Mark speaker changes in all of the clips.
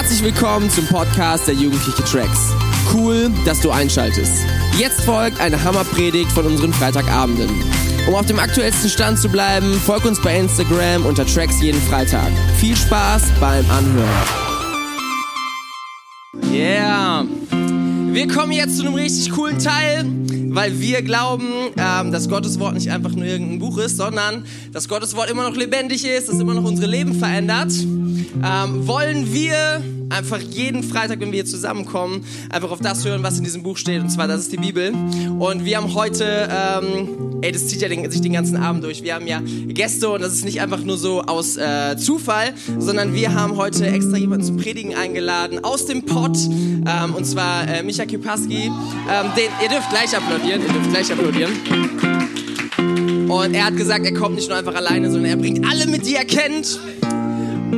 Speaker 1: Herzlich willkommen zum Podcast der Jugendliche Tracks. Cool, dass du einschaltest. Jetzt folgt eine Hammerpredigt von unseren Freitagabenden. Um auf dem aktuellsten Stand zu bleiben, folg uns bei Instagram unter Tracks jeden Freitag. Viel Spaß beim Anhören. Yeah. Wir kommen jetzt zu einem richtig coolen Teil, weil wir glauben, ähm, dass Gottes Wort nicht einfach nur irgendein Buch ist, sondern dass Gottes Wort immer noch lebendig ist, dass immer noch unsere Leben verändert. Ähm, wollen wir einfach jeden Freitag, wenn wir hier zusammenkommen, einfach auf das hören, was in diesem Buch steht. Und zwar, das ist die Bibel. Und wir haben heute, ähm, ey, das zieht ja den, sich den ganzen Abend durch. Wir haben ja Gäste und das ist nicht einfach nur so aus äh, Zufall, sondern wir haben heute extra jemanden zum Predigen eingeladen aus dem Pott. Ähm, und zwar äh, Micha Kipaski. Ähm, den, ihr dürft gleich applaudieren. Ihr dürft gleich applaudieren. Und er hat gesagt, er kommt nicht nur einfach alleine, sondern er bringt alle mit, die er kennt.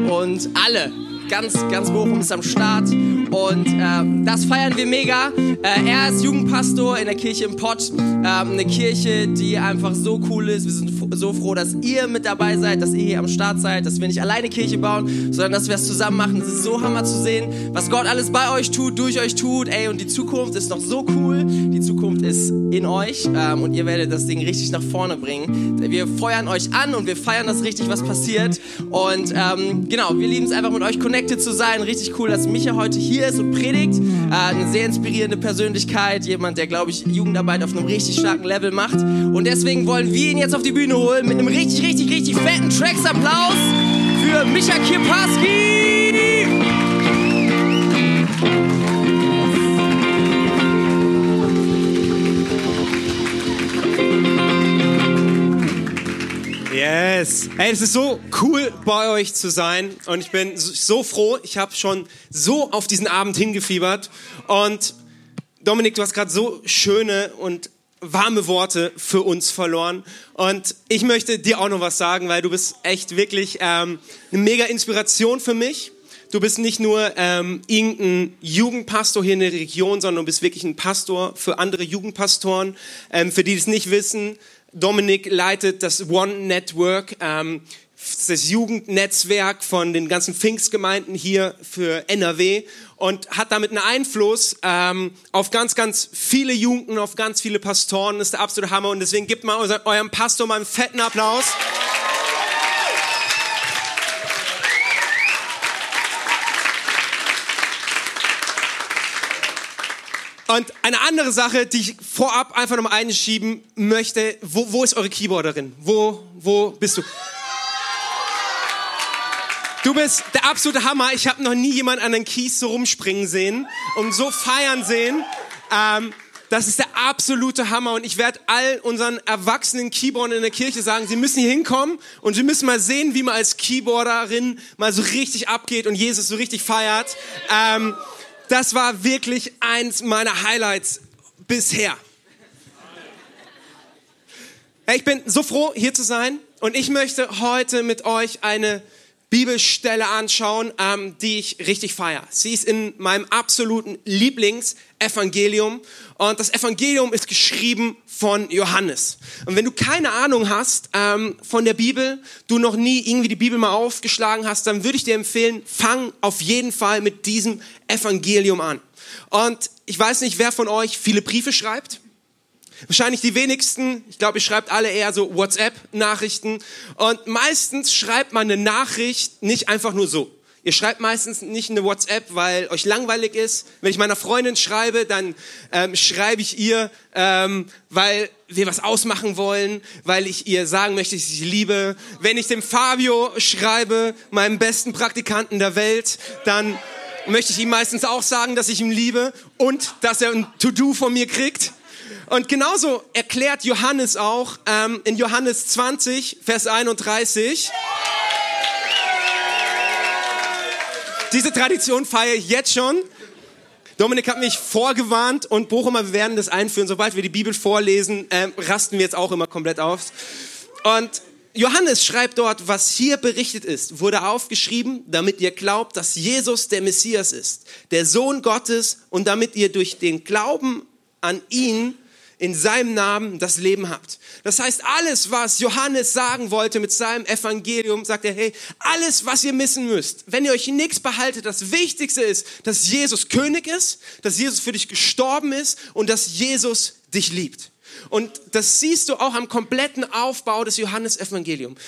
Speaker 1: Und alle ganz, ganz Bochum ist am Start und äh, das feiern wir mega. Äh, er ist Jugendpastor in der Kirche im Pott, äh, eine Kirche, die einfach so cool ist. Wir sind so froh, dass ihr mit dabei seid, dass ihr hier am Start seid, dass wir nicht alleine Kirche bauen, sondern dass wir es zusammen machen. Es ist so hammer zu sehen, was Gott alles bei euch tut, durch euch tut. Ey, und die Zukunft ist noch so cool. Die Zukunft ist in euch ähm, und ihr werdet das Ding richtig nach vorne bringen. Wir feuern euch an und wir feiern das richtig, was passiert. Und ähm, genau, wir lieben es einfach mit euch connected zu sein. Richtig cool, dass Micha heute hier ist und predigt. Äh, eine sehr inspirierende Persönlichkeit, jemand, der, glaube ich, Jugendarbeit auf einem richtig starken Level macht. Und deswegen wollen wir ihn jetzt auf die Bühne holen mit einem richtig, richtig, richtig fetten Tracks-Applaus für Micha Kierpaski.
Speaker 2: Yes. Hey, es ist so cool bei euch zu sein und ich bin so froh. Ich habe schon so auf diesen Abend hingefiebert und Dominik, du hast gerade so schöne und warme Worte für uns verloren und ich möchte dir auch noch was sagen, weil du bist echt wirklich ähm, eine mega Inspiration für mich. Du bist nicht nur ähm, irgendein Jugendpastor hier in der Region, sondern du bist wirklich ein Pastor für andere Jugendpastoren. Ähm, für die, die es nicht wissen, Dominik leitet das One Network, ähm, das Jugendnetzwerk von den ganzen Pfingstgemeinden hier für NRW und hat damit einen Einfluss ähm, auf ganz, ganz viele Jugenden, auf ganz viele Pastoren. Das ist der absolute Hammer und deswegen gebt mal eurem Pastor mal einen fetten Applaus. Und eine andere Sache, die ich vorab einfach noch mal einschieben möchte, wo, wo ist eure Keyboarderin? Wo, wo bist du? Du bist der absolute Hammer. Ich habe noch nie jemanden an den Keys so rumspringen sehen und so feiern sehen. Ähm, das ist der absolute Hammer und ich werde all unseren erwachsenen Keyboardern in der Kirche sagen, sie müssen hier hinkommen und sie müssen mal sehen, wie man als Keyboarderin mal so richtig abgeht und Jesus so richtig feiert. Ähm, das war wirklich eins meiner Highlights bisher. Ich bin so froh, hier zu sein und ich möchte heute mit euch eine Bibelstelle anschauen, ähm, die ich richtig feiere. Sie ist in meinem absoluten Lieblingsevangelium und das Evangelium ist geschrieben von Johannes. Und wenn du keine Ahnung hast ähm, von der Bibel, du noch nie irgendwie die Bibel mal aufgeschlagen hast, dann würde ich dir empfehlen, fang auf jeden Fall mit diesem Evangelium an. Und ich weiß nicht, wer von euch viele Briefe schreibt. Wahrscheinlich die wenigsten. Ich glaube, ihr schreibt alle eher so WhatsApp-Nachrichten. Und meistens schreibt man eine Nachricht nicht einfach nur so. Ihr schreibt meistens nicht eine WhatsApp, weil euch langweilig ist. Wenn ich meiner Freundin schreibe, dann ähm, schreibe ich ihr, ähm, weil wir was ausmachen wollen, weil ich ihr sagen möchte, dass ich sie liebe. Wenn ich dem Fabio schreibe, meinem besten Praktikanten der Welt, dann möchte ich ihm meistens auch sagen, dass ich ihn liebe und dass er ein To-Do von mir kriegt. Und genauso erklärt Johannes auch ähm, in Johannes 20, Vers 31. Diese Tradition feiere ich jetzt schon. Dominik hat mich vorgewarnt und Bochumer, wir werden das einführen. Sobald wir die Bibel vorlesen, ähm, rasten wir jetzt auch immer komplett auf. Und Johannes schreibt dort, was hier berichtet ist, wurde aufgeschrieben, damit ihr glaubt, dass Jesus der Messias ist, der Sohn Gottes und damit ihr durch den Glauben an ihn in seinem Namen das Leben habt. Das heißt, alles, was Johannes sagen wollte mit seinem Evangelium, sagt er, hey, alles, was ihr missen müsst, wenn ihr euch nichts behaltet, das Wichtigste ist, dass Jesus König ist, dass Jesus für dich gestorben ist und dass Jesus dich liebt. Und das siehst du auch am kompletten Aufbau des Johannesevangeliums.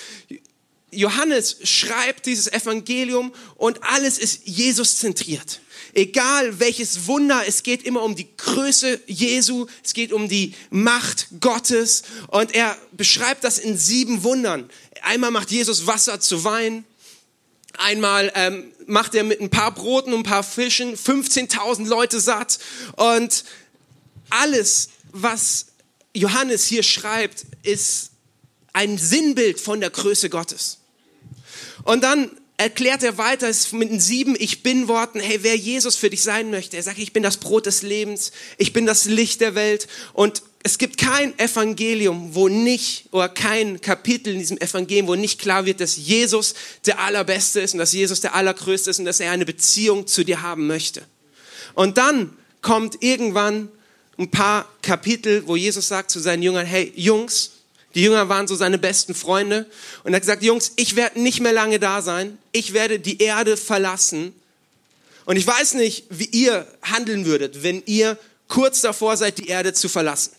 Speaker 2: Johannes schreibt dieses Evangelium und alles ist Jesus zentriert. Egal welches Wunder, es geht immer um die Größe Jesu, es geht um die Macht Gottes und er beschreibt das in sieben Wundern. Einmal macht Jesus Wasser zu Wein, einmal ähm, macht er mit ein paar Broten und ein paar Fischen 15.000 Leute satt und alles, was Johannes hier schreibt, ist ein Sinnbild von der Größe Gottes. Und dann erklärt er weiter mit den sieben Ich bin Worten, hey, wer Jesus für dich sein möchte. Er sagt, ich bin das Brot des Lebens, ich bin das Licht der Welt und es gibt kein Evangelium, wo nicht, oder kein Kapitel in diesem Evangelium, wo nicht klar wird, dass Jesus der Allerbeste ist und dass Jesus der Allergrößte ist und dass er eine Beziehung zu dir haben möchte. Und dann kommt irgendwann ein paar Kapitel, wo Jesus sagt zu seinen Jüngern, hey Jungs, die Jünger waren so seine besten Freunde. Und er hat gesagt, Jungs, ich werde nicht mehr lange da sein. Ich werde die Erde verlassen. Und ich weiß nicht, wie ihr handeln würdet, wenn ihr kurz davor seid, die Erde zu verlassen.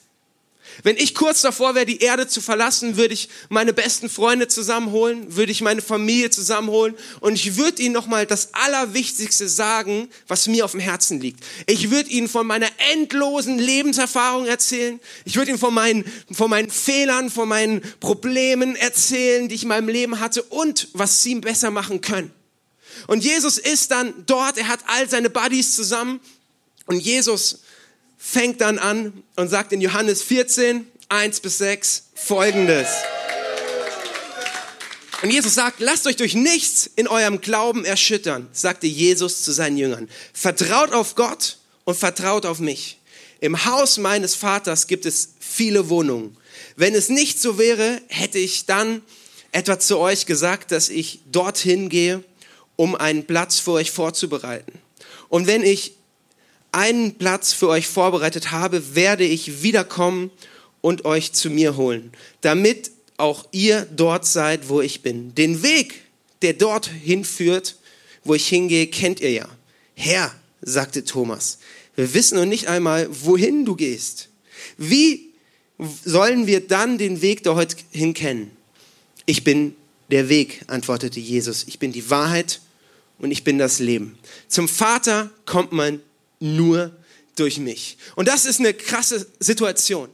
Speaker 2: Wenn ich kurz davor wäre, die Erde zu verlassen, würde ich meine besten Freunde zusammenholen, würde ich meine Familie zusammenholen und ich würde ihnen nochmal das Allerwichtigste sagen, was mir auf dem Herzen liegt. Ich würde ihnen von meiner endlosen Lebenserfahrung erzählen. Ich würde ihnen von meinen, von meinen Fehlern, von meinen Problemen erzählen, die ich in meinem Leben hatte und was sie besser machen können. Und Jesus ist dann dort, er hat all seine Buddies zusammen und Jesus fängt dann an und sagt in Johannes 14, 1 bis 6 folgendes. Und Jesus sagt, lasst euch durch nichts in eurem Glauben erschüttern, sagte Jesus zu seinen Jüngern. Vertraut auf Gott und vertraut auf mich. Im Haus meines Vaters gibt es viele Wohnungen. Wenn es nicht so wäre, hätte ich dann etwa zu euch gesagt, dass ich dorthin gehe, um einen Platz für euch vorzubereiten. Und wenn ich einen Platz für euch vorbereitet habe, werde ich wiederkommen und euch zu mir holen, damit auch ihr dort seid, wo ich bin. Den Weg, der dorthin führt, wo ich hingehe, kennt ihr ja. Herr, sagte Thomas, wir wissen noch nicht einmal, wohin du gehst. Wie sollen wir dann den Weg dorthin kennen? Ich bin der Weg, antwortete Jesus. Ich bin die Wahrheit und ich bin das Leben. Zum Vater kommt man nur durch mich. Und das ist eine krasse Situation.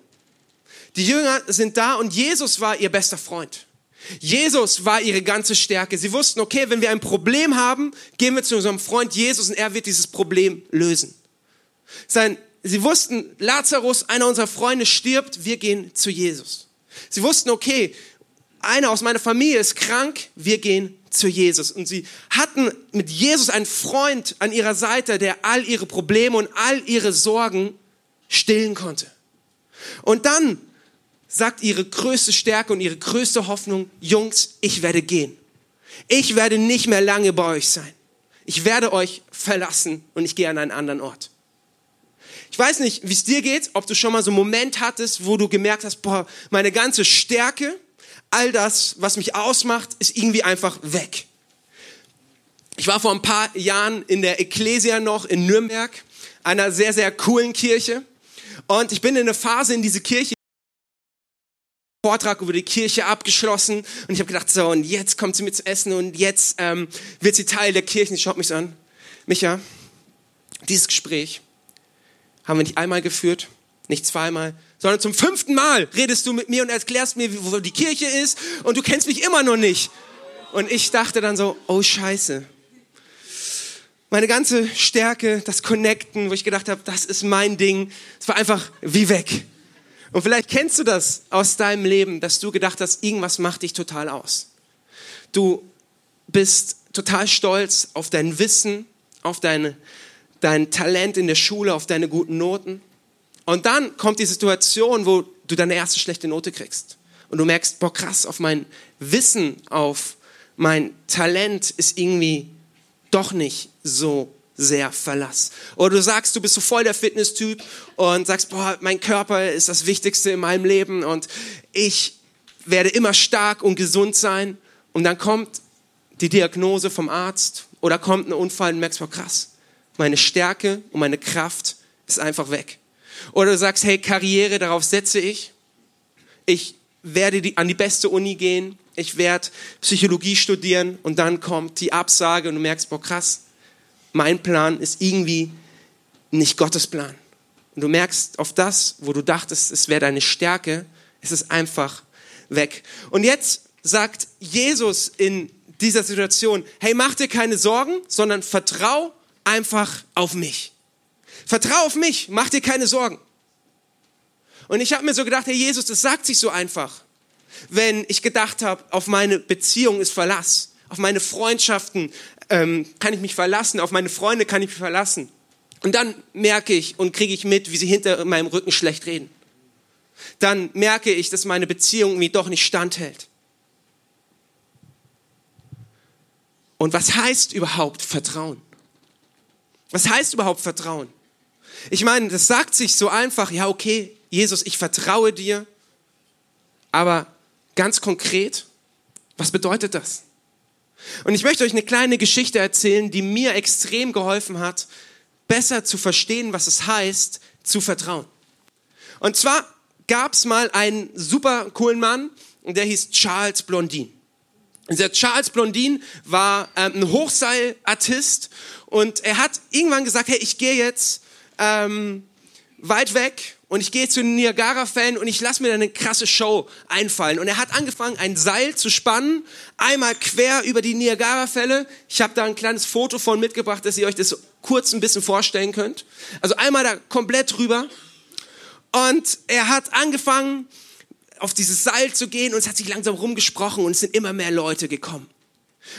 Speaker 2: Die Jünger sind da und Jesus war ihr bester Freund. Jesus war ihre ganze Stärke. Sie wussten, okay, wenn wir ein Problem haben, gehen wir zu unserem Freund Jesus und er wird dieses Problem lösen. Sein, sie wussten, Lazarus, einer unserer Freunde, stirbt, wir gehen zu Jesus. Sie wussten, okay, einer aus meiner Familie ist krank, wir gehen zu Jesus. Und sie hatten mit Jesus einen Freund an ihrer Seite, der all ihre Probleme und all ihre Sorgen stillen konnte. Und dann sagt ihre größte Stärke und ihre größte Hoffnung, Jungs, ich werde gehen. Ich werde nicht mehr lange bei euch sein. Ich werde euch verlassen und ich gehe an einen anderen Ort. Ich weiß nicht, wie es dir geht, ob du schon mal so einen Moment hattest, wo du gemerkt hast, boah, meine ganze Stärke, all das, was mich ausmacht, ist irgendwie einfach weg. Ich war vor ein paar Jahren in der Ecclesia noch in Nürnberg, einer sehr, sehr coolen Kirche. Und ich bin in eine Phase in diese Kirche, Vortrag über die Kirche abgeschlossen und ich habe gedacht, so, und jetzt kommt sie mit zu essen und jetzt ähm, wird sie Teil der Kirche. Ich schaut mich so an. Micha, dieses Gespräch haben wir nicht einmal geführt, nicht zweimal, sondern zum fünften Mal redest du mit mir und erklärst mir, wo die Kirche ist und du kennst mich immer noch nicht. Und ich dachte dann so, oh Scheiße. Meine ganze Stärke, das Connecten, wo ich gedacht habe, das ist mein Ding, es war einfach wie weg. Und vielleicht kennst du das aus deinem Leben, dass du gedacht hast, irgendwas macht dich total aus. Du bist total stolz auf dein Wissen, auf deine, dein Talent in der Schule, auf deine guten Noten. Und dann kommt die Situation, wo du deine erste schlechte Note kriegst. Und du merkst, boah, krass, auf mein Wissen, auf mein Talent ist irgendwie doch nicht so sehr Verlass. Oder du sagst, du bist so voll der Fitness-Typ und sagst, boah, mein Körper ist das Wichtigste in meinem Leben und ich werde immer stark und gesund sein. Und dann kommt die Diagnose vom Arzt oder kommt ein Unfall und merkst, boah, krass, meine Stärke und meine Kraft ist einfach weg. Oder du sagst, hey, Karriere, darauf setze ich. Ich werde die, an die beste Uni gehen. Ich werde Psychologie studieren und dann kommt die Absage und du merkst, boah, krass, mein Plan ist irgendwie nicht Gottes Plan. Und du merkst auf das, wo du dachtest, es wäre deine Stärke, es ist einfach weg. Und jetzt sagt Jesus in dieser Situation, hey, mach dir keine Sorgen, sondern vertrau einfach auf mich. Vertrau auf mich, mach dir keine Sorgen. Und ich habe mir so gedacht, hey Jesus, das sagt sich so einfach. Wenn ich gedacht habe, auf meine Beziehung ist Verlass, auf meine Freundschaften ähm, kann ich mich verlassen, auf meine Freunde kann ich mich verlassen. Und dann merke ich und kriege ich mit, wie sie hinter meinem Rücken schlecht reden. Dann merke ich, dass meine Beziehung mir doch nicht standhält. Und was heißt überhaupt Vertrauen? Was heißt überhaupt Vertrauen? Ich meine, das sagt sich so einfach, ja, okay, Jesus, ich vertraue dir, aber ganz konkret, was bedeutet das? Und ich möchte euch eine kleine Geschichte erzählen, die mir extrem geholfen hat, besser zu verstehen, was es heißt, zu vertrauen. Und zwar gab es mal einen super coolen Mann, der hieß Charles Blondin. Dieser Charles Blondin war ähm, ein Hochseilartist und er hat irgendwann gesagt, hey, ich gehe jetzt ähm, weit weg und ich gehe zu den Niagara-Fan und ich lasse mir eine krasse Show einfallen. Und er hat angefangen, ein Seil zu spannen, einmal quer über die Niagara-Fälle. Ich habe da ein kleines Foto von mitgebracht, dass ihr euch das kurz ein bisschen vorstellen könnt. Also einmal da komplett rüber. Und er hat angefangen, auf dieses Seil zu gehen und es hat sich langsam rumgesprochen und es sind immer mehr Leute gekommen.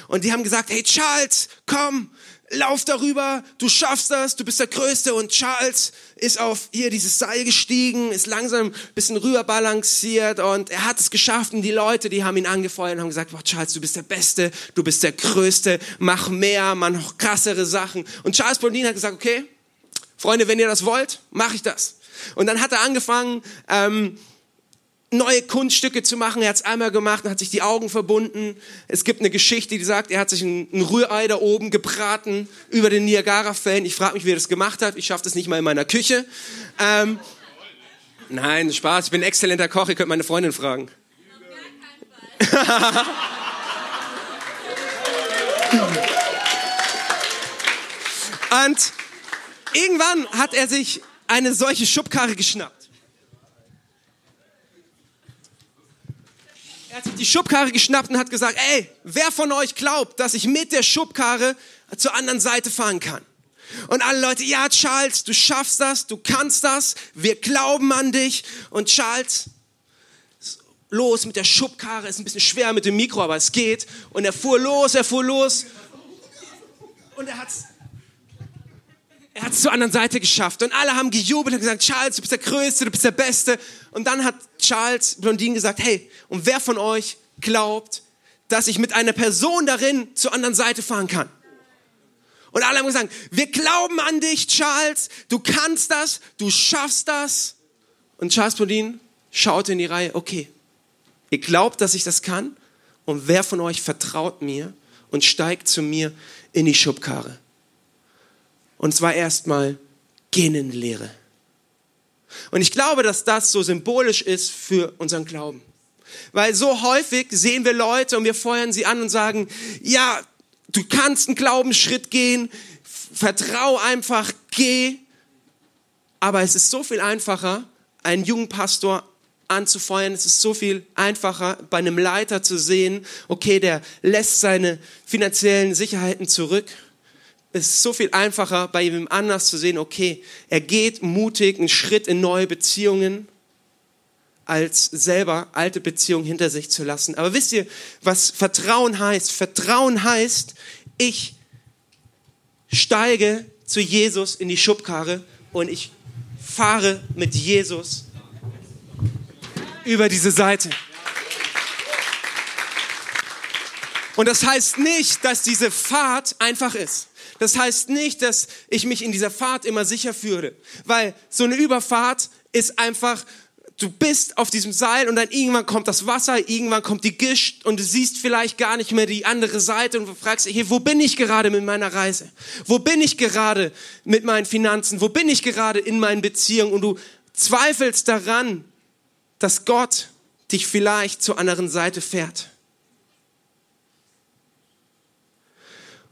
Speaker 2: Und die haben gesagt, hey Charles, komm, lauf darüber, du schaffst das, du bist der Größte. Und Charles ist auf hier dieses Seil gestiegen, ist langsam ein bisschen rüber balanciert und er hat es geschafft. Und die Leute, die haben ihn angefeuert und haben gesagt, boah, Charles, du bist der Beste, du bist der Größte, mach mehr, mach noch krassere Sachen. Und Charles Blondin hat gesagt, okay, Freunde, wenn ihr das wollt, mache ich das. Und dann hat er angefangen, ähm, neue Kunststücke zu machen. Er hat es einmal gemacht und hat sich die Augen verbunden. Es gibt eine Geschichte, die sagt, er hat sich ein, ein Rührei da oben gebraten über den Niagara-Fällen. Ich frage mich, wie er das gemacht hat. Ich schaffe das nicht mal in meiner Küche. Ähm, nein, Spaß. Ich bin ein exzellenter Koch. Ihr könnt meine Freundin fragen. und irgendwann hat er sich eine solche Schubkarre geschnappt. Er hat sich die Schubkarre geschnappt und hat gesagt, ey, wer von euch glaubt, dass ich mit der Schubkarre zur anderen Seite fahren kann? Und alle Leute, ja, Charles, du schaffst das, du kannst das, wir glauben an dich. Und Charles, los mit der Schubkarre, ist ein bisschen schwer mit dem Mikro, aber es geht. Und er fuhr los, er fuhr los. Und er hat's er hat es zur anderen Seite geschafft und alle haben gejubelt und gesagt, Charles, du bist der Größte, du bist der Beste. Und dann hat Charles Blondin gesagt, hey, und wer von euch glaubt, dass ich mit einer Person darin zur anderen Seite fahren kann? Und alle haben gesagt, wir glauben an dich, Charles, du kannst das, du schaffst das. Und Charles Blondin schaute in die Reihe, okay, ihr glaubt, dass ich das kann? Und wer von euch vertraut mir und steigt zu mir in die Schubkarre? Und zwar erstmal Geninnenlehre. Und ich glaube, dass das so symbolisch ist für unseren Glauben. Weil so häufig sehen wir Leute und wir feuern sie an und sagen, ja, du kannst einen Glaubensschritt gehen, vertrau einfach, geh. Aber es ist so viel einfacher, einen jungen Pastor anzufeuern. Es ist so viel einfacher, bei einem Leiter zu sehen, okay, der lässt seine finanziellen Sicherheiten zurück es ist so viel einfacher, bei jemandem anders zu sehen, okay, er geht mutig einen Schritt in neue Beziehungen, als selber alte Beziehungen hinter sich zu lassen. Aber wisst ihr, was Vertrauen heißt? Vertrauen heißt, ich steige zu Jesus in die Schubkarre und ich fahre mit Jesus über diese Seite. Und das heißt nicht, dass diese Fahrt einfach ist. Das heißt nicht, dass ich mich in dieser Fahrt immer sicher fühle, weil so eine Überfahrt ist einfach, du bist auf diesem Seil und dann irgendwann kommt das Wasser, irgendwann kommt die Gischt und du siehst vielleicht gar nicht mehr die andere Seite und du fragst dich, hey, wo bin ich gerade mit meiner Reise? Wo bin ich gerade mit meinen Finanzen? Wo bin ich gerade in meinen Beziehungen? Und du zweifelst daran, dass Gott dich vielleicht zur anderen Seite fährt.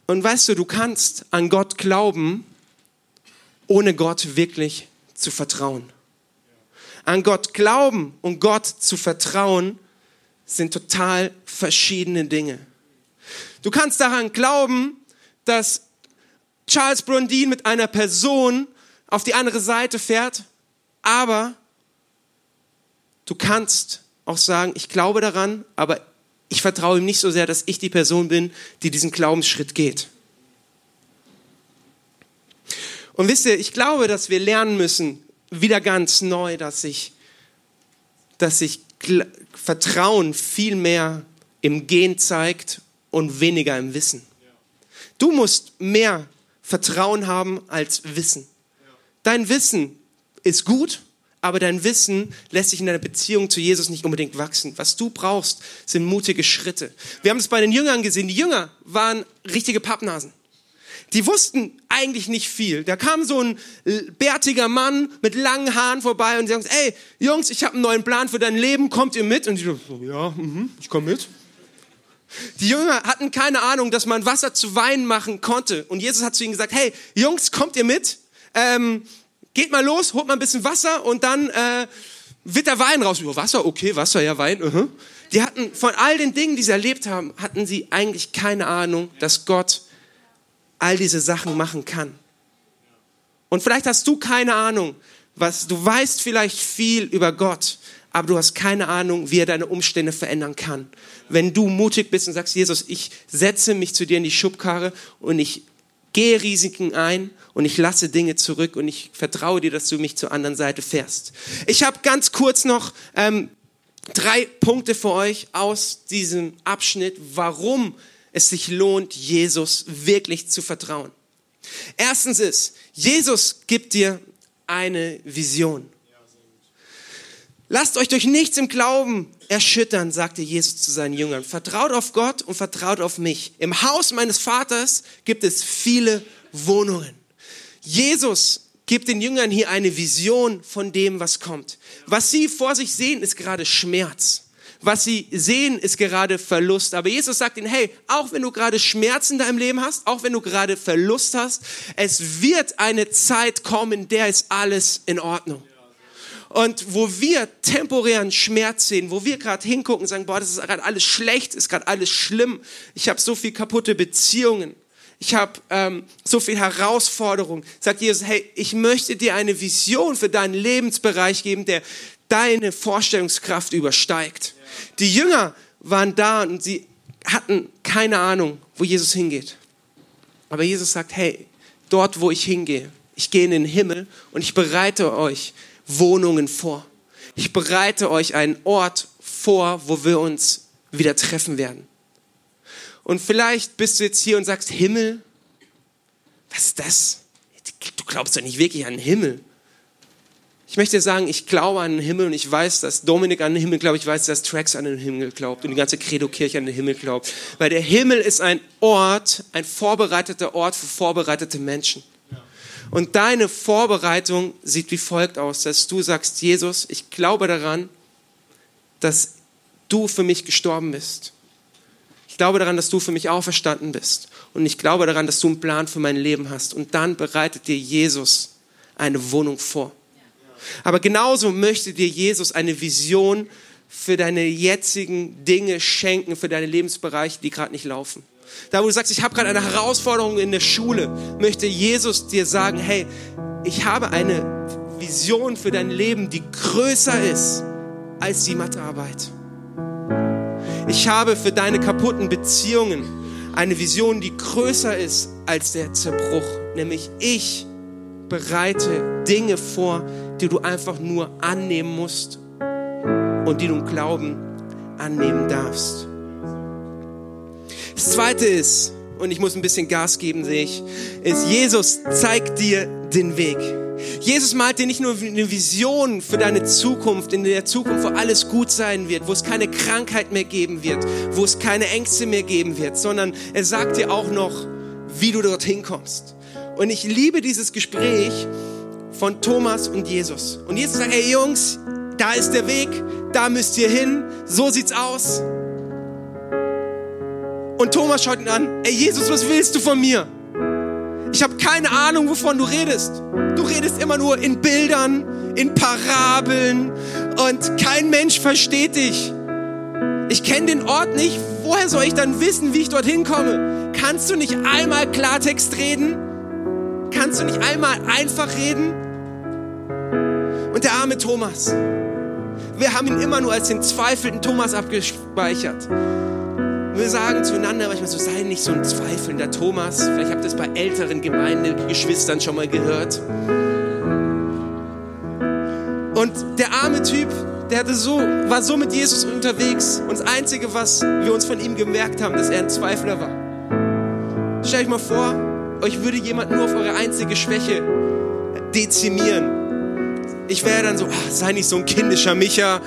Speaker 2: Und weißt du, du kannst an Gott glauben, ohne Gott wirklich zu vertrauen. An Gott glauben und Gott zu vertrauen sind total verschiedene Dinge. Du kannst daran glauben, dass Charles Blondin mit einer Person auf die andere Seite fährt, aber du kannst auch sagen, ich glaube daran, aber ich vertraue ihm nicht so sehr, dass ich die Person bin, die diesen Glaubensschritt geht. Und wisst ihr, ich glaube, dass wir lernen müssen, wieder ganz neu, dass sich, dass sich Vertrauen viel mehr im Gehen zeigt und weniger im Wissen. Du musst mehr Vertrauen haben als Wissen. Dein Wissen ist gut, aber dein Wissen lässt sich in deiner Beziehung zu Jesus nicht unbedingt wachsen. Was du brauchst, sind mutige Schritte. Wir haben es bei den Jüngern gesehen. Die Jünger waren richtige Pappnasen. Die wussten eigentlich nicht viel. Da kam so ein bärtiger Mann mit langen Haaren vorbei und sie sagen, ey, Jungs, ich habe einen neuen Plan für dein Leben, kommt ihr mit? Und die so, ja, mh, ich komme mit. Die Jünger hatten keine Ahnung, dass man Wasser zu Wein machen konnte. Und Jesus hat zu ihnen gesagt, hey, Jungs, kommt ihr mit? Ähm, geht mal los, holt mal ein bisschen Wasser und dann äh, wird der Wein raus. Über Wasser, okay, Wasser, ja, Wein. Uh -huh. Die hatten von all den Dingen, die sie erlebt haben, hatten sie eigentlich keine Ahnung, dass Gott all diese Sachen machen kann. Und vielleicht hast du keine Ahnung, was du weißt vielleicht viel über Gott, aber du hast keine Ahnung, wie er deine Umstände verändern kann. Wenn du mutig bist und sagst, Jesus, ich setze mich zu dir in die Schubkarre und ich gehe Risiken ein und ich lasse Dinge zurück und ich vertraue dir, dass du mich zur anderen Seite fährst. Ich habe ganz kurz noch ähm, drei Punkte für euch aus diesem Abschnitt, warum es sich lohnt, Jesus wirklich zu vertrauen. Erstens ist, Jesus gibt dir eine Vision. Lasst euch durch nichts im Glauben erschüttern, sagte Jesus zu seinen Jüngern. Vertraut auf Gott und vertraut auf mich. Im Haus meines Vaters gibt es viele Wohnungen. Jesus gibt den Jüngern hier eine Vision von dem, was kommt. Was sie vor sich sehen, ist gerade Schmerz. Was sie sehen, ist gerade Verlust. Aber Jesus sagt ihnen, hey, auch wenn du gerade Schmerzen in deinem Leben hast, auch wenn du gerade Verlust hast, es wird eine Zeit kommen, in der ist alles in Ordnung. Und wo wir temporären Schmerz sehen, wo wir gerade hingucken und sagen, boah, das ist gerade alles schlecht, ist gerade alles schlimm, ich habe so viel kaputte Beziehungen, ich habe ähm, so viel Herausforderung, sagt Jesus, hey, ich möchte dir eine Vision für deinen Lebensbereich geben, der deine Vorstellungskraft übersteigt. Die Jünger waren da und sie hatten keine Ahnung, wo Jesus hingeht. Aber Jesus sagt, hey, dort, wo ich hingehe, ich gehe in den Himmel und ich bereite euch Wohnungen vor. Ich bereite euch einen Ort vor, wo wir uns wieder treffen werden. Und vielleicht bist du jetzt hier und sagst, Himmel? Was ist das? Du glaubst doch nicht wirklich an den Himmel. Ich möchte dir sagen, ich glaube an den Himmel und ich weiß, dass Dominik an den Himmel glaubt, ich weiß, dass Trax an den Himmel glaubt und die ganze Credo-Kirche an den Himmel glaubt. Weil der Himmel ist ein Ort, ein vorbereiteter Ort für vorbereitete Menschen. Und deine Vorbereitung sieht wie folgt aus, dass du sagst, Jesus, ich glaube daran, dass du für mich gestorben bist. Ich glaube daran, dass du für mich auferstanden bist. Und ich glaube daran, dass du einen Plan für mein Leben hast. Und dann bereitet dir Jesus eine Wohnung vor. Aber genauso möchte dir Jesus eine Vision für deine jetzigen Dinge schenken, für deine Lebensbereiche, die gerade nicht laufen. Da wo du sagst, ich habe gerade eine Herausforderung in der Schule, möchte Jesus dir sagen, hey, ich habe eine Vision für dein Leben, die größer ist als die Mathearbeit. Ich habe für deine kaputten Beziehungen eine Vision, die größer ist als der Zerbruch. Nämlich ich bereite Dinge vor, die du einfach nur annehmen musst und die du im Glauben annehmen darfst. Das zweite ist, und ich muss ein bisschen Gas geben, sehe ich, ist, Jesus zeigt dir den Weg. Jesus malt dir nicht nur eine Vision für deine Zukunft, in der Zukunft, wo alles gut sein wird, wo es keine Krankheit mehr geben wird, wo es keine Ängste mehr geben wird, sondern er sagt dir auch noch, wie du dorthin kommst. Und ich liebe dieses Gespräch von Thomas und Jesus. Und Jesus sagt, hey Jungs, da ist der Weg, da müsst ihr hin, so sieht's aus. Und Thomas schaut ihn an, ey Jesus, was willst du von mir? Ich habe keine Ahnung, wovon du redest. Du redest immer nur in Bildern, in Parabeln und kein Mensch versteht dich. Ich kenne den Ort nicht. Woher soll ich dann wissen, wie ich dorthin komme? Kannst du nicht einmal Klartext reden? Kannst du nicht einmal einfach reden? Und der arme Thomas. Wir haben ihn immer nur als den zweifelnden Thomas abgespeichert. Wir sagen zueinander manchmal so, sei nicht so ein zweifelnder Thomas. Vielleicht habt ihr es bei älteren Gemeindegeschwistern schon mal gehört. Und der arme Typ, der hatte so, war so mit Jesus unterwegs. Und das Einzige, was wir uns von ihm gemerkt haben, dass er ein Zweifler war. Stellt euch mal vor, euch würde jemand nur auf eure einzige Schwäche dezimieren. Ich wäre dann so, ach, sei nicht so ein kindischer Micha.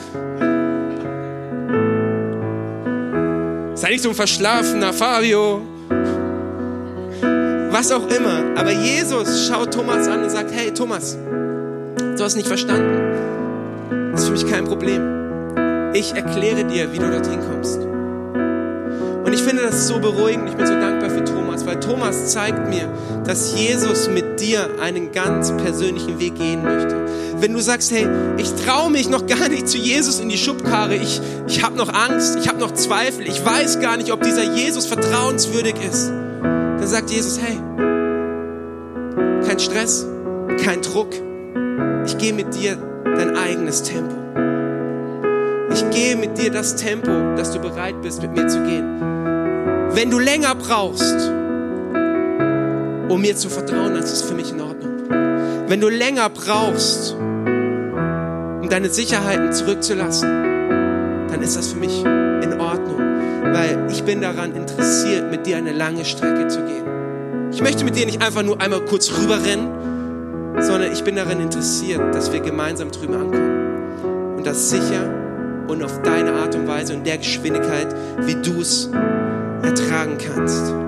Speaker 2: Sei nicht so ein verschlafener Fabio. Was auch immer. Aber Jesus schaut Thomas an und sagt, hey Thomas, du hast nicht verstanden. Das ist für mich kein Problem. Ich erkläre dir, wie du dorthin kommst. Und ich finde das so beruhigend. Ich bin so dankbar für Thomas, weil Thomas zeigt mir, dass Jesus mit dir einen ganz persönlichen Weg gehen möchte. Wenn du sagst, hey, ich traue mich noch gar nicht zu Jesus in die Schubkarre, ich, ich habe noch Angst, ich habe noch Zweifel, ich weiß gar nicht, ob dieser Jesus vertrauenswürdig ist, dann sagt Jesus, hey, kein Stress, kein Druck, ich gehe mit dir dein eigenes Tempo. Ich gehe mit dir das Tempo, dass du bereit bist, mit mir zu gehen. Wenn du länger brauchst, um mir zu vertrauen, das ist für mich in Ordnung. Wenn du länger brauchst, um deine Sicherheiten zurückzulassen, dann ist das für mich in Ordnung, weil ich bin daran interessiert, mit dir eine lange Strecke zu gehen. Ich möchte mit dir nicht einfach nur einmal kurz rüberrennen, sondern ich bin daran interessiert, dass wir gemeinsam drüben ankommen und das sicher und auf deine Art und Weise und der Geschwindigkeit, wie du es ertragen kannst.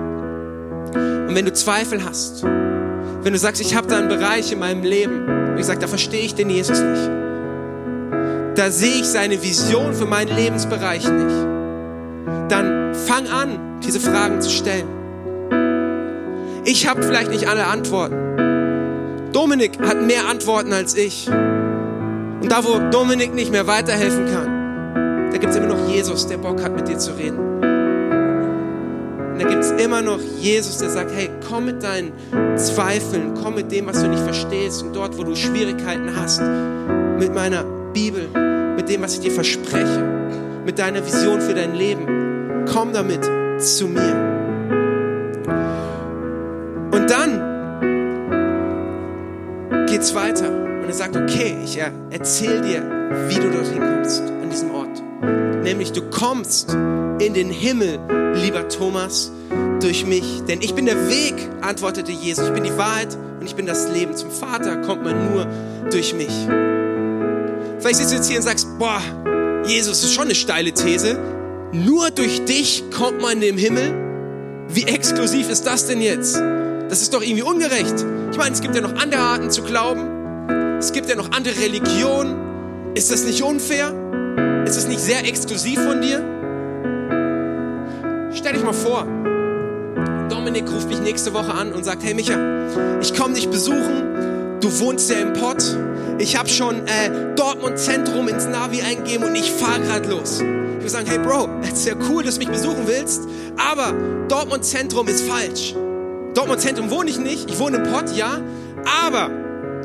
Speaker 2: Und wenn du Zweifel hast, wenn du sagst, ich habe da einen Bereich in meinem Leben, und ich sage, da verstehe ich den Jesus nicht, da sehe ich seine Vision für meinen Lebensbereich nicht, dann fang an, diese Fragen zu stellen. Ich habe vielleicht nicht alle Antworten. Dominik hat mehr Antworten als ich. Und da, wo Dominik nicht mehr weiterhelfen kann, da gibt es immer noch Jesus, der Bock hat, mit dir zu reden. Und da gibt es immer noch Jesus, der sagt, hey, komm mit deinen Zweifeln, komm mit dem, was du nicht verstehst und dort, wo du Schwierigkeiten hast, mit meiner Bibel, mit dem, was ich dir verspreche, mit deiner Vision für dein Leben. Komm damit zu mir. Und dann geht's weiter. Und er sagt, okay, ich erzähle dir, wie du dorthin kommst, an diesem Ort. Nämlich, du kommst in den Himmel, lieber Thomas, durch mich. Denn ich bin der Weg, antwortete Jesus. Ich bin die Wahrheit und ich bin das Leben. Zum Vater kommt man nur durch mich. Vielleicht sitzt du jetzt hier und sagst, boah, Jesus ist schon eine steile These. Nur durch dich kommt man in den Himmel? Wie exklusiv ist das denn jetzt? Das ist doch irgendwie ungerecht. Ich meine, es gibt ja noch andere Arten zu glauben. Es gibt ja noch andere Religionen. Ist das nicht unfair? Ist das nicht sehr exklusiv von dir? Stell dich mal vor, Dominik ruft mich nächste Woche an und sagt, hey Micha, ich komme dich besuchen, du wohnst ja im Pott, ich habe schon äh, Dortmund Zentrum ins Navi eingegeben und ich fahre gerade los. Ich würde sagen, hey Bro, es ist ja cool, dass du mich besuchen willst, aber Dortmund Zentrum ist falsch. Dortmund Zentrum wohne ich nicht, ich wohne im Pott, ja, aber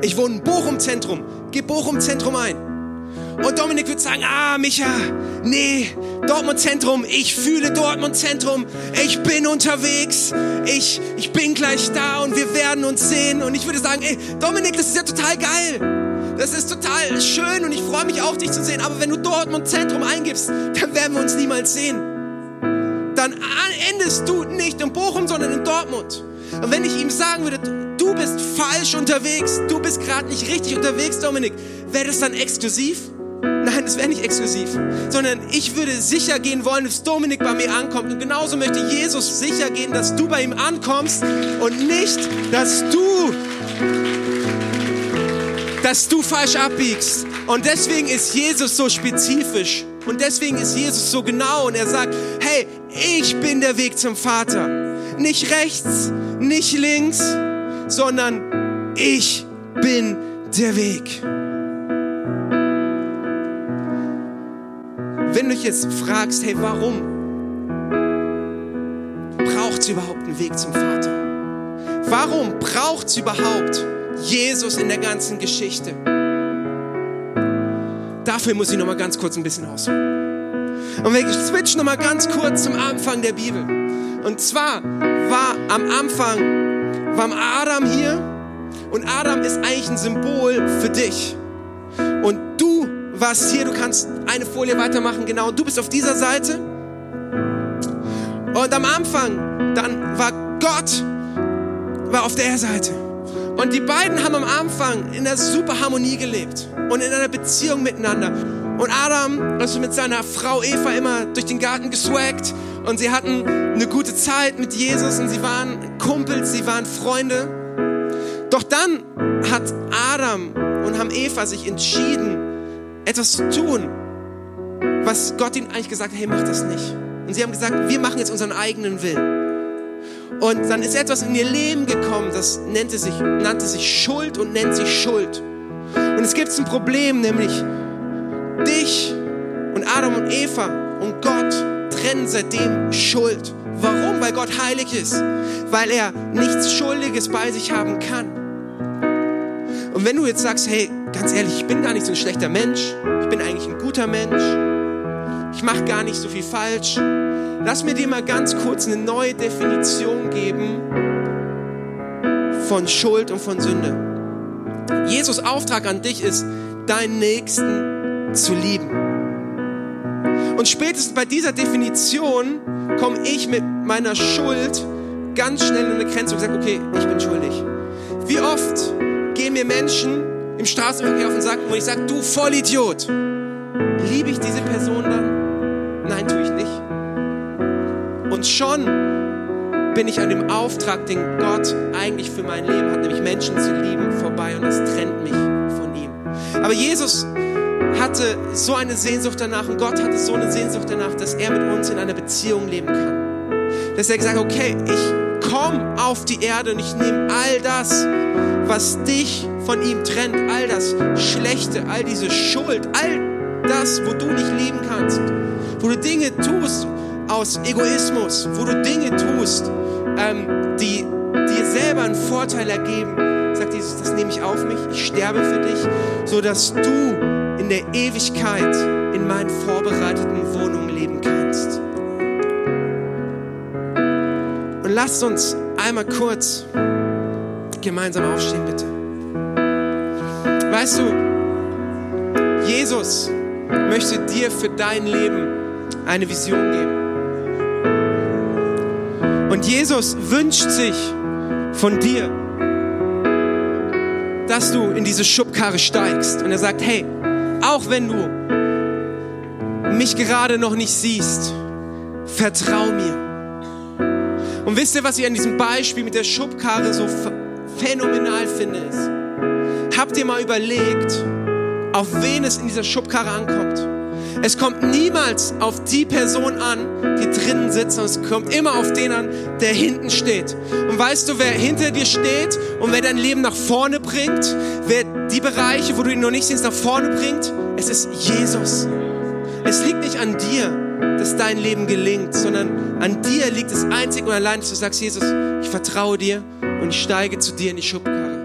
Speaker 2: ich wohne im Bochum Zentrum. Gib Bochum Zentrum ein. Und Dominik wird sagen, ah, Micha, nee, Dortmund Zentrum, ich fühle Dortmund Zentrum, ich bin unterwegs, ich, ich bin gleich da und wir werden uns sehen. Und ich würde sagen, ey, Dominik, das ist ja total geil. Das ist total schön und ich freue mich auch, dich zu sehen. Aber wenn du Dortmund Zentrum eingibst, dann werden wir uns niemals sehen dann endest du nicht in Bochum, sondern in Dortmund. Und wenn ich ihm sagen würde, du bist falsch unterwegs, du bist gerade nicht richtig unterwegs, Dominik, wäre das dann exklusiv? Das wäre nicht exklusiv, sondern ich würde sicher gehen wollen, dass Dominik bei mir ankommt. Und genauso möchte Jesus sicher gehen, dass du bei ihm ankommst und nicht, dass du, dass du falsch abbiegst. Und deswegen ist Jesus so spezifisch. Und deswegen ist Jesus so genau und er sagt, hey, ich bin der Weg zum Vater. Nicht rechts, nicht links, sondern ich bin der Weg. Wenn du dich jetzt fragst, hey, warum braucht es überhaupt einen Weg zum Vater? Warum braucht es überhaupt Jesus in der ganzen Geschichte? Dafür muss ich noch mal ganz kurz ein bisschen ausholen. Und wir switchen noch mal ganz kurz zum Anfang der Bibel. Und zwar war am Anfang war Adam hier und Adam ist eigentlich ein Symbol für dich. Und du warst hier, du kannst eine Folie weitermachen, genau, du bist auf dieser Seite. Und am Anfang, dann war Gott, war auf der Seite. Und die beiden haben am Anfang in einer super Harmonie gelebt und in einer Beziehung miteinander. Und Adam ist mit seiner Frau Eva immer durch den Garten geswaggt und sie hatten eine gute Zeit mit Jesus und sie waren Kumpels, sie waren Freunde. Doch dann hat Adam und haben Eva sich entschieden, etwas zu tun, was Gott ihnen eigentlich gesagt hat, hey, mach das nicht. Und sie haben gesagt, wir machen jetzt unseren eigenen Willen. Und dann ist etwas in ihr Leben gekommen, das nannte sich, nannte sich Schuld und nennt sich Schuld. Und es gibt ein Problem, nämlich dich und Adam und Eva und Gott trennen seitdem Schuld. Warum? Weil Gott heilig ist. Weil er nichts Schuldiges bei sich haben kann. Und wenn du jetzt sagst, hey, ganz ehrlich, ich bin gar nicht so ein schlechter Mensch, ich bin eigentlich ein guter Mensch, ich mache gar nicht so viel falsch, lass mir dir mal ganz kurz eine neue Definition geben von Schuld und von Sünde. Jesus Auftrag an dich ist, deinen Nächsten zu lieben. Und spätestens bei dieser Definition komme ich mit meiner Schuld ganz schnell an eine Grenze und sage, okay, ich bin schuldig. Wie oft gehen mir Menschen im Straßenverkehr auf den Sack, wo ich sage, du Vollidiot, liebe ich diese Person dann? Nein, tue ich nicht. Und schon bin ich an dem Auftrag, den Gott eigentlich für mein Leben hat, nämlich Menschen zu lieben, vorbei und das trennt mich von ihm. Aber Jesus hatte so eine Sehnsucht danach und Gott hatte so eine Sehnsucht danach, dass er mit uns in einer Beziehung leben kann. Dass er gesagt hat, okay, ich komme auf die Erde und ich nehme all das, was dich von ihm trennt, all das Schlechte, all diese Schuld, all das, wo du nicht leben kannst, wo du Dinge tust aus Egoismus, wo du Dinge tust, ähm, die dir selber einen Vorteil ergeben, sagt Jesus, das nehme ich auf mich, ich sterbe für dich, so dass du in der Ewigkeit in meinen vorbereiteten Wohnungen leben kannst. Und lasst uns einmal kurz gemeinsam aufstehen, bitte. Weißt du, Jesus möchte dir für dein Leben eine Vision geben. Und Jesus wünscht sich von dir, dass du in diese Schubkarre steigst. Und er sagt, hey, auch wenn du mich gerade noch nicht siehst, vertrau mir. Und wisst ihr, was ich an diesem Beispiel mit der Schubkarre so phänomenal finde? Ist, habt ihr mal überlegt, auf wen es in dieser Schubkarre ankommt? Es kommt niemals auf die Person an, die drinnen sitzt, sondern es kommt immer auf den an, der hinten steht. Und weißt du, wer hinter dir steht und wer dein Leben nach vorne bringt, wer die Bereiche, wo du ihn noch nicht siehst, nach vorne bringt? Es ist Jesus. Es liegt nicht an dir, dass dein Leben gelingt, sondern an dir liegt es einzig und allein, dass du sagst, Jesus, ich vertraue dir und ich steige zu dir in die Schubkarre.